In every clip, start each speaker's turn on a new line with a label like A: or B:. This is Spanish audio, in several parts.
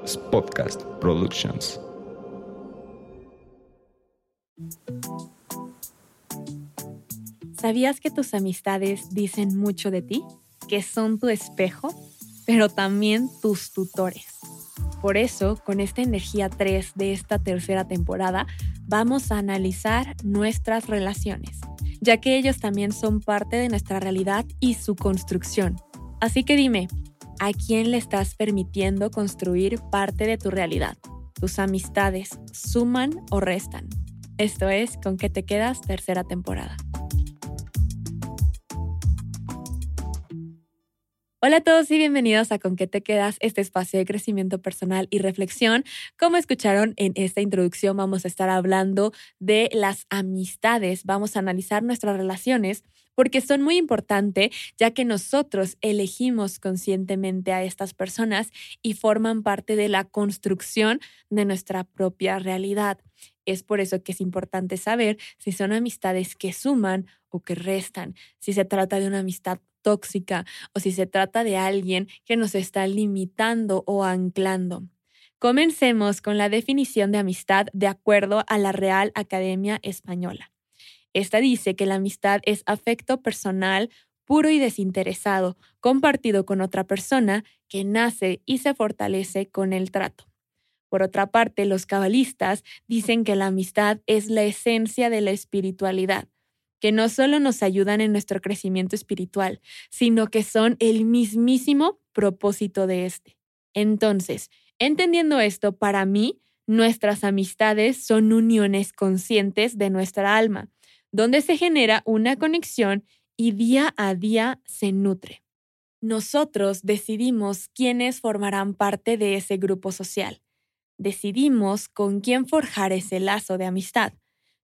A: Podcast Productions.
B: ¿Sabías que tus amistades dicen mucho de ti? Que son tu espejo, pero también tus tutores. Por eso, con esta energía 3 de esta tercera temporada, vamos a analizar nuestras relaciones, ya que ellos también son parte de nuestra realidad y su construcción. Así que dime, ¿a quién le estás permitiendo construir parte de tu realidad? ¿Tus amistades suman o restan? Esto es Con qué te quedas tercera temporada. Hola a todos y bienvenidos a Con qué te quedas, este espacio de crecimiento personal y reflexión. Como escucharon en esta introducción, vamos a estar hablando de las amistades, vamos a analizar nuestras relaciones porque son muy importantes ya que nosotros elegimos conscientemente a estas personas y forman parte de la construcción de nuestra propia realidad. Es por eso que es importante saber si son amistades que suman o que restan, si se trata de una amistad tóxica o si se trata de alguien que nos está limitando o anclando. Comencemos con la definición de amistad de acuerdo a la Real Academia Española. Esta dice que la amistad es afecto personal puro y desinteresado, compartido con otra persona que nace y se fortalece con el trato. Por otra parte, los cabalistas dicen que la amistad es la esencia de la espiritualidad, que no solo nos ayudan en nuestro crecimiento espiritual, sino que son el mismísimo propósito de este. Entonces, entendiendo esto, para mí, nuestras amistades son uniones conscientes de nuestra alma, donde se genera una conexión y día a día se nutre. Nosotros decidimos quiénes formarán parte de ese grupo social. Decidimos con quién forjar ese lazo de amistad.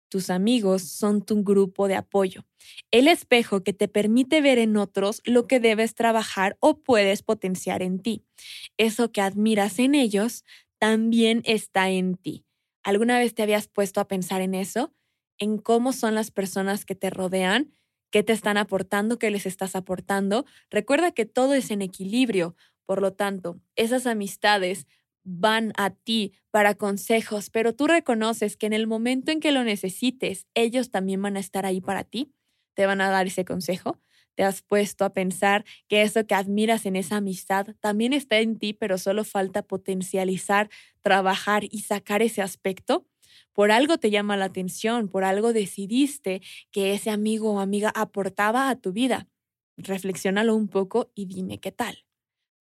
B: Tus amigos son tu grupo de apoyo, el espejo que te permite ver en otros lo que debes trabajar o puedes potenciar en ti. Eso que admiras en ellos también está en ti. ¿Alguna vez te habías puesto a pensar en eso? ¿En cómo son las personas que te rodean? ¿Qué te están aportando? ¿Qué les estás aportando? Recuerda que todo es en equilibrio. Por lo tanto, esas amistades van a ti para consejos, pero tú reconoces que en el momento en que lo necesites, ellos también van a estar ahí para ti, te van a dar ese consejo. Te has puesto a pensar que eso que admiras en esa amistad también está en ti, pero solo falta potencializar, trabajar y sacar ese aspecto. Por algo te llama la atención, por algo decidiste que ese amigo o amiga aportaba a tu vida. Reflexiónalo un poco y dime qué tal.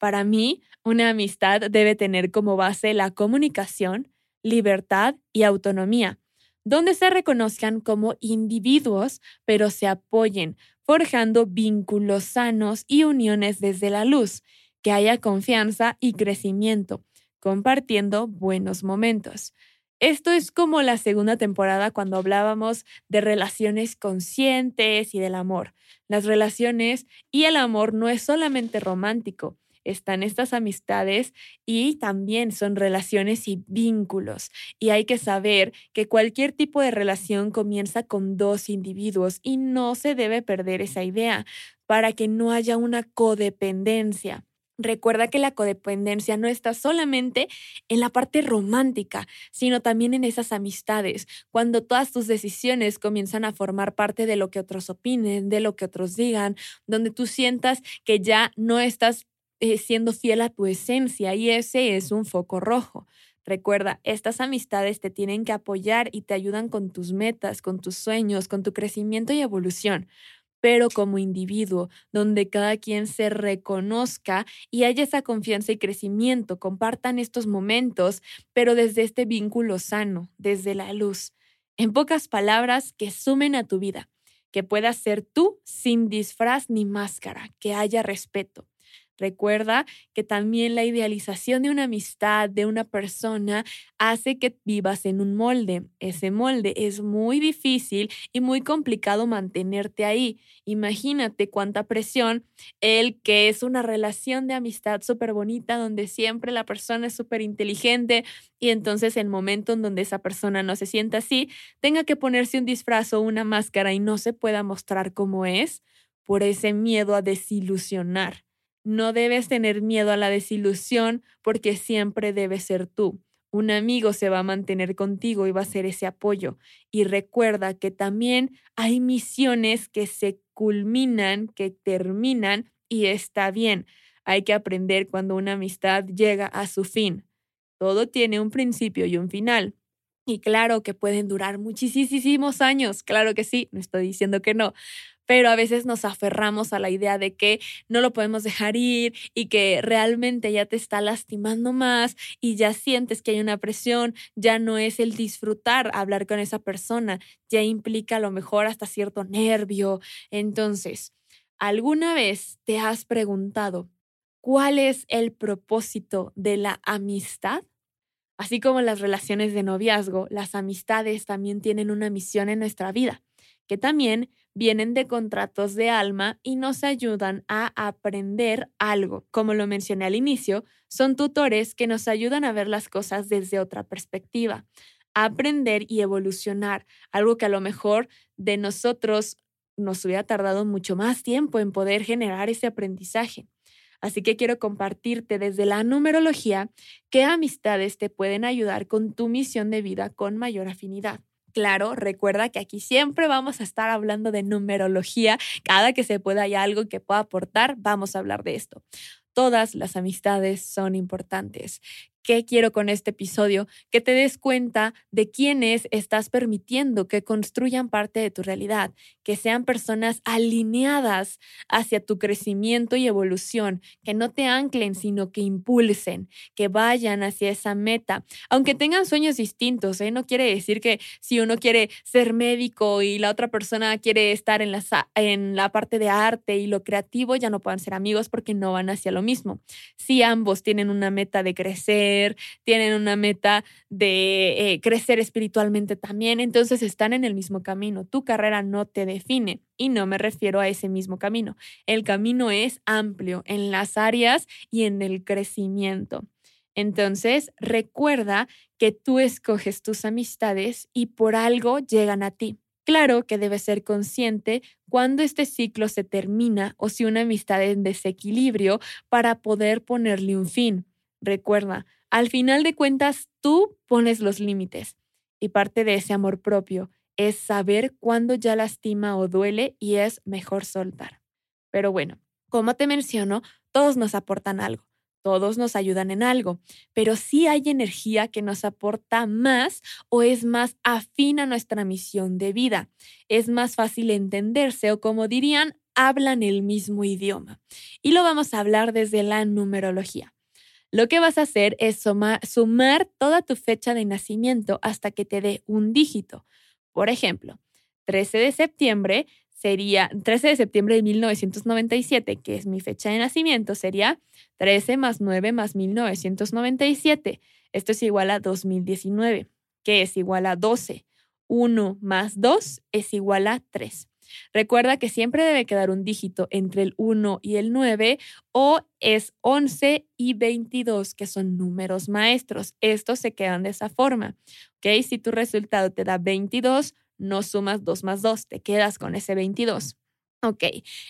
B: Para mí, una amistad debe tener como base la comunicación, libertad y autonomía, donde se reconozcan como individuos, pero se apoyen, forjando vínculos sanos y uniones desde la luz, que haya confianza y crecimiento, compartiendo buenos momentos. Esto es como la segunda temporada cuando hablábamos de relaciones conscientes y del amor. Las relaciones y el amor no es solamente romántico, están estas amistades y también son relaciones y vínculos. Y hay que saber que cualquier tipo de relación comienza con dos individuos y no se debe perder esa idea para que no haya una codependencia. Recuerda que la codependencia no está solamente en la parte romántica, sino también en esas amistades, cuando todas tus decisiones comienzan a formar parte de lo que otros opinen, de lo que otros digan, donde tú sientas que ya no estás eh, siendo fiel a tu esencia y ese es un foco rojo. Recuerda, estas amistades te tienen que apoyar y te ayudan con tus metas, con tus sueños, con tu crecimiento y evolución, pero como individuo, donde cada quien se reconozca y haya esa confianza y crecimiento, compartan estos momentos, pero desde este vínculo sano, desde la luz. En pocas palabras, que sumen a tu vida, que puedas ser tú sin disfraz ni máscara, que haya respeto. Recuerda que también la idealización de una amistad, de una persona, hace que vivas en un molde. Ese molde es muy difícil y muy complicado mantenerte ahí. Imagínate cuánta presión el que es una relación de amistad súper bonita donde siempre la persona es súper inteligente y entonces el momento en donde esa persona no se sienta así, tenga que ponerse un disfraz o una máscara y no se pueda mostrar como es por ese miedo a desilusionar No debes tener miedo a la desilusión porque siempre debes ser tú. Un amigo se va a mantener contigo y va a ser ese apoyo. Y recuerda que también hay misiones que se culminan, que terminan y está bien. Hay que aprender cuando una amistad llega a su fin. Todo tiene un principio y un final. Y claro que pueden durar muchísimos años, claro que sí, no estoy diciendo que no, pero a veces nos aferramos a la idea de que no lo podemos dejar ir y que realmente ya te está lastimando más y ya sientes que hay una presión, ya no es el disfrutar hablar con esa persona, ya implica a lo mejor hasta cierto nervio. Entonces, ¿alguna vez te has preguntado cuál es el propósito de la amistad? Así como las relaciones de noviazgo, las amistades también tienen una misión en nuestra vida, que también vienen de contratos de alma y nos ayudan a aprender algo. Como lo mencioné al inicio, son tutores que nos ayudan a ver las cosas desde otra perspectiva, a aprender y evolucionar, algo que a lo mejor de nosotros nos hubiera tardado mucho más tiempo en poder generar ese aprendizaje. Así que quiero compartirte desde la numerología qué amistades te pueden ayudar con tu misión de vida con mayor afinidad. Claro, recuerda que aquí siempre vamos a estar hablando de numerología. Cada que se pueda hay algo que pueda aportar, vamos a hablar de esto. Todas las amistades son importantes. ¿Qué quiero con este episodio? Que te des cuenta de quiénes estás permitiendo que construyan parte de tu realidad, que sean personas alineadas hacia tu crecimiento y evolución, que no te anclen, sino que impulsen, que vayan hacia esa meta, aunque tengan sueños distintos. ¿eh? No quiere decir que si uno quiere ser médico y la otra persona quiere estar en la, en la parte de arte y lo creativo, ya no puedan ser amigos porque no van hacia lo mismo. Si ambos tienen una meta de crecer, tienen una meta de eh, crecer espiritualmente también, entonces están en el mismo camino. Tu carrera no te define y no me refiero a ese mismo camino. El camino es amplio en las áreas y en el crecimiento. Entonces, recuerda que tú escoges tus amistades y por algo llegan a ti. Claro que debes ser consciente cuando este ciclo se termina o si una amistad en desequilibrio para poder ponerle un fin. Recuerda, al final de cuentas, tú pones los límites y parte de ese amor propio es saber cuándo ya lastima o duele y es mejor soltar. Pero bueno, como te menciono, todos nos aportan algo, todos nos ayudan en algo, pero sí hay energía que nos aporta más o es más afín a nuestra misión de vida. Es más fácil entenderse o como dirían, hablan el mismo idioma. Y lo vamos a hablar desde la numerología. Lo que vas a hacer es sumar, toda tu fecha de nacimiento hasta que te dé un dígito. Por ejemplo, 13 de septiembre sería 13 de septiembre de 1997, que es mi fecha de nacimiento, sería 13 más 9 más 1997. Esto es igual a 2019, que es igual a 12. 1 más 2 es igual a 3. Recuerda que siempre debe quedar un dígito entre el 1 y el 9 o es 11 y 22, que son números maestros. Estos se quedan de esa forma. ¿Ok? Si tu resultado te da 22, no sumas 2 más 2, te quedas con ese 22. Ok,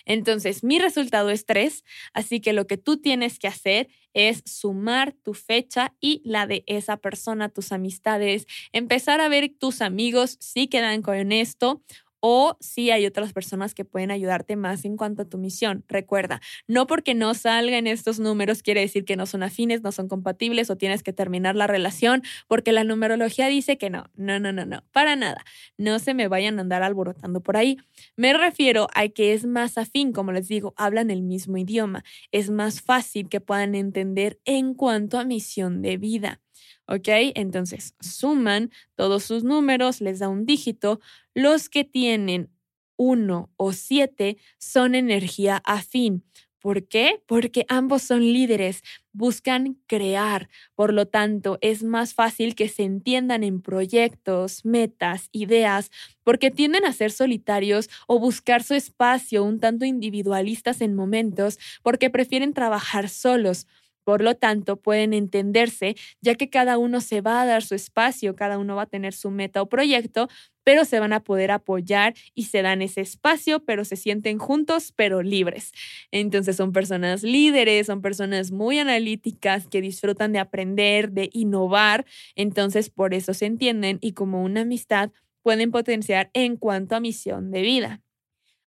B: entonces mi resultado es 3, así que lo que tú tienes que hacer es sumar tu fecha y la de esa persona, tus amistades, empezar a ver tus amigos si quedan con esto o si hay otras personas que pueden ayudarte más en cuanto a tu misión. Recuerda, no porque no salgan estos números quiere decir que no son afines, no son compatibles o tienes que terminar la relación, porque la numerología dice que no, no, no, no, no, para nada. No se me vayan a andar alborotando por ahí. Me refiero a que es más afín, como les digo, hablan el mismo idioma. Es más fácil que puedan entender en cuanto a misión de vida. ¿Ok? Entonces, suman todos sus números, les da un dígito. Los que tienen 1 o 7 son energía afín. ¿Por qué? Porque ambos son líderes, buscan crear, por lo tanto es más fácil que se entiendan en proyectos, metas, ideas, porque tienden a ser solitarios o buscar su espacio un tanto individualistas en momentos, porque prefieren trabajar solos Por lo tanto, pueden entenderse, ya que cada uno se va a dar su espacio, cada uno va a tener su meta o proyecto, pero se van a poder apoyar y se dan ese espacio, pero se sienten juntos, pero libres. Entonces son personas líderes, son personas muy analíticas que disfrutan de aprender, de innovar, entonces por eso se entienden y como una amistad pueden potenciar en cuanto a misión de vida.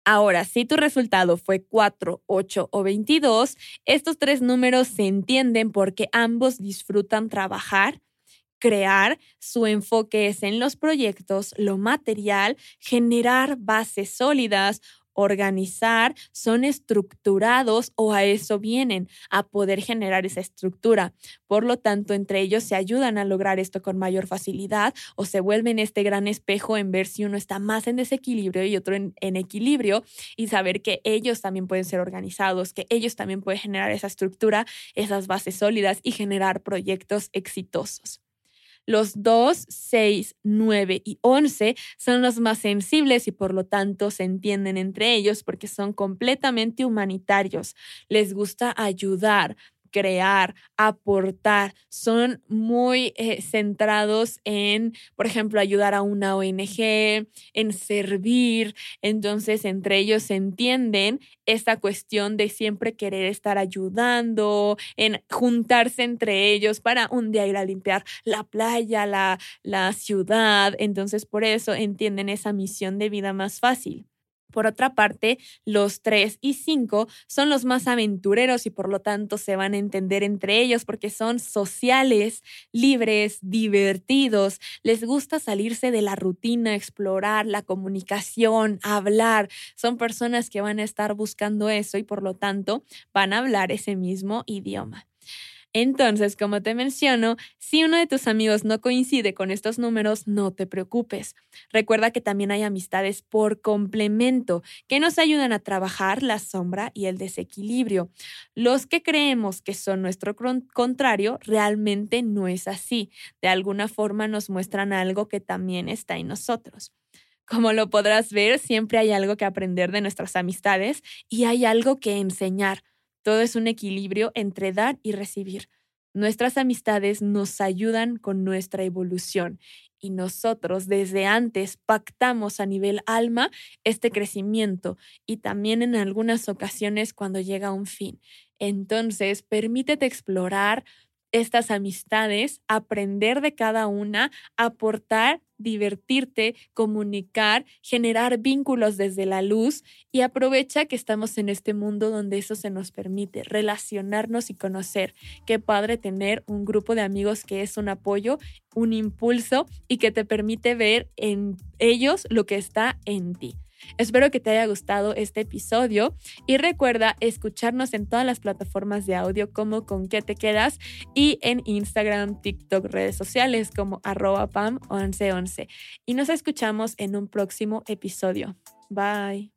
B: Ahora, si tu resultado fue 4, 8 o 22, estos tres números se entienden porque ambos disfrutan trabajar, crear, su enfoque es en los proyectos, lo material, generar bases sólidas, organizar, son estructurados o a eso vienen, a poder generar esa estructura. Por lo tanto, entre ellos se ayudan a lograr esto con mayor facilidad o se vuelven este gran espejo en ver si uno está más en desequilibrio y otro en, equilibrio y saber que ellos también pueden ser organizados, que ellos también pueden generar esa estructura, esas bases sólidas y generar proyectos exitosos. Los 2, 6, 9 y 11 son los más sensibles y por lo tanto se entienden entre ellos porque son completamente humanitarios. Les gusta ayudar, crear, aportar, son muy eh, centrados en, por ejemplo, ayudar a una ONG, en servir. Entonces, entre ellos se entienden esta cuestión de siempre querer estar ayudando, en juntarse entre ellos para un día ir a limpiar la playa, la, la ciudad. Entonces, por eso entienden esa misión de vida más fácil. Por otra parte, los 3 y 5 son los más aventureros y por lo tanto se van a entender entre ellos porque son sociales, libres, divertidos, les gusta salirse de la rutina, explorar la comunicación, hablar. Son personas que van a estar buscando eso y por lo tanto van a hablar ese mismo idioma. Entonces, como te menciono, si uno de tus amigos no coincide con estos números, no te preocupes. Recuerda que también hay amistades por complemento que nos ayudan a trabajar la sombra y el desequilibrio. Los que creemos que son nuestro contrario realmente no es así. De alguna forma nos muestran algo que también está en nosotros. Como lo podrás ver, siempre hay algo que aprender de nuestras amistades y hay algo que enseñar. Todo es un equilibrio entre dar y recibir. Nuestras amistades nos ayudan con nuestra evolución y nosotros desde antes pactamos a nivel alma este crecimiento y también en algunas ocasiones cuando llega un fin. Entonces, permítete explorar estas amistades, aprender de cada una, aportar, divertirte, comunicar, generar vínculos desde la luz y aprovecha que estamos en este mundo donde eso se nos permite, relacionarnos y conocer. Qué padre tener un grupo de amigos que es un apoyo, un impulso y que te permite ver en ellos lo que está en ti. Espero que te haya gustado este episodio y recuerda escucharnos en todas las plataformas de audio como con qué te quedas y en Instagram, TikTok, redes sociales como arroba pam1111. Y nos escuchamos en un próximo episodio. Bye.